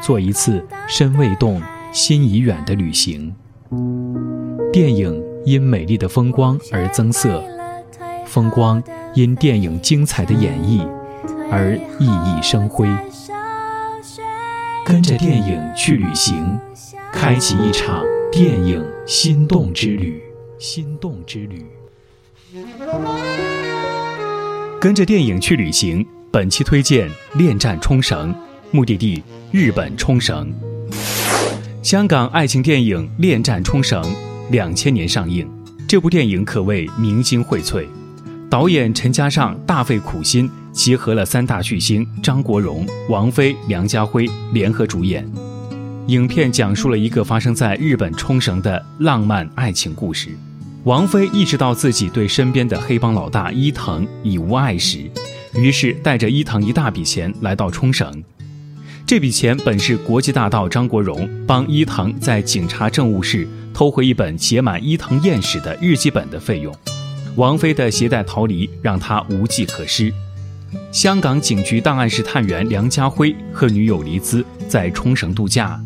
做一次身未动、心已远的旅行。电影因美丽的风光而增色，风光因电影精彩的演绎而熠熠生辉。跟着电影去旅行，开启一场电影心动之旅。心动之旅。跟着电影去旅行，本期推荐《恋战冲绳》。目的地日本冲绳。香港爱情电影《恋战冲绳》两千年上映，这部电影可谓明星荟萃。导演陈嘉上大费苦心，集合了三大巨星张国荣、王菲、梁家辉联合主演。影片讲述了一个发生在日本冲绳的浪漫爱情故事。王菲意识到自己对身边的黑帮老大伊藤已无爱时，于是带着伊藤一大笔钱来到冲绳。这笔钱本是国际大盗张国荣帮伊藤在警察政务室偷回一本写满伊藤艳史的日记本的费用。王菲的携带逃离让他无计可施。香港警局档案室探员梁家辉和女友黎姿在冲绳度假，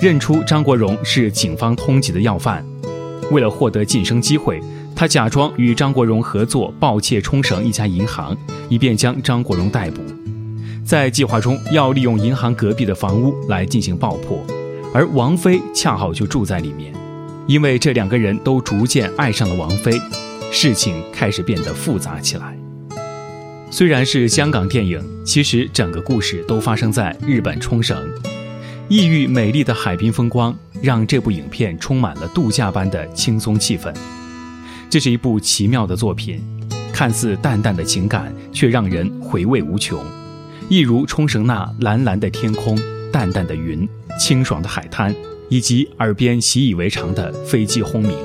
认出张国荣是警方通缉的要犯。为了获得晋升机会，他假装与张国荣合作盗窃冲绳一家银行，以便将张国荣逮捕。在计划中要利用银行隔壁的房屋来进行爆破，而王菲恰好就住在里面。因为这两个人都逐渐爱上了王菲，事情开始变得复杂起来。虽然是香港电影，其实整个故事都发生在日本冲绳。异域美丽的海滨风光让这部影片充满了度假般的轻松气氛。这是一部奇妙的作品，看似淡淡的情感，却让人回味无穷。一如冲绳那蓝蓝的天空、淡淡的云、清爽的海滩，以及耳边习以为常的飞机轰鸣。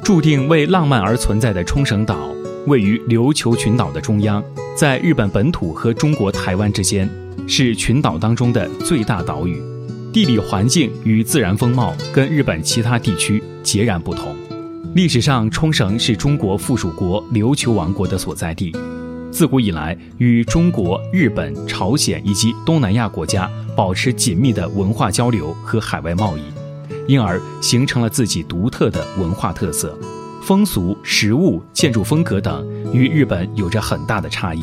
注定为浪漫而存在的冲绳岛，位于琉球群岛的中央，在日本本土和中国台湾之间，是群岛当中的最大岛屿。地理环境与自然风貌跟日本其他地区截然不同。历史上，冲绳是中国附属国琉球王国的所在地。自古以来，与中国、日本、朝鲜以及东南亚国家保持紧密的文化交流和海外贸易，因而形成了自己独特的文化特色、风俗、食物、建筑风格等，与日本有着很大的差异。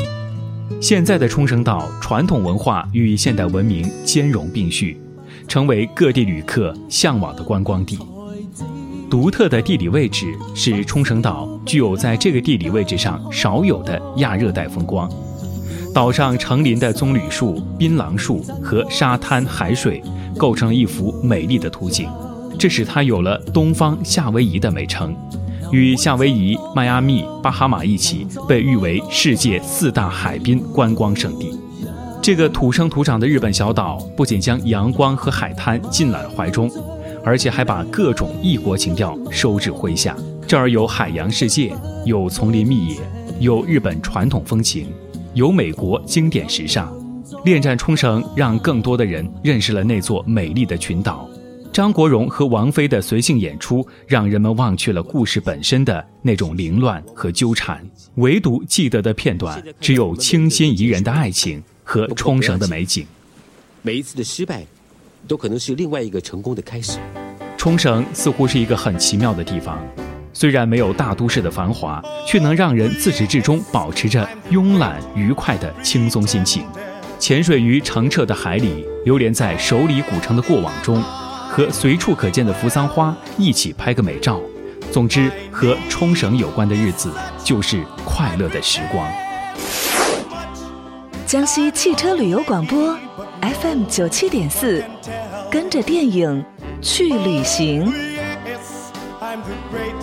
现在的冲绳岛，传统文化与现代文明兼容并蓄，成为各地旅客向往的观光地。独特的地理位置使冲绳岛具有在这个地理位置上少有的亚热带风光。岛上成林的棕榈树、槟榔树和沙滩海水构成了一幅美丽的图景，这使它有了“东方夏威夷”的美称，与夏威夷、迈阿密、巴哈马一起被誉为世界四大海滨观光胜地。这个土生土长的日本小岛不仅将阳光和海滩尽揽怀中。而且还把各种异国情调收至麾下。这儿有海洋世界，有丛林密野，有日本传统风情，有美国经典时尚。恋战冲绳让更多的人认识了那座美丽的群岛。张国荣和王菲的随性演出，让人们忘却了故事本身的那种凌乱和纠缠，唯独记得的片段只有清新宜人的爱情和冲绳的美景。每一次的失败。都可能是另外一个成功的开始。冲绳似乎是一个很奇妙的地方，虽然没有大都市的繁华，却能让人自始至终保持着慵懒愉快的轻松心情。潜水于澄澈的海里，流连在首里古城的过往中，和随处可见的扶桑花一起拍个美照。总之，和冲绳有关的日子就是快乐的时光。江西汽车旅游广播。FM 九七点四，跟着电影去旅行。Oh, the great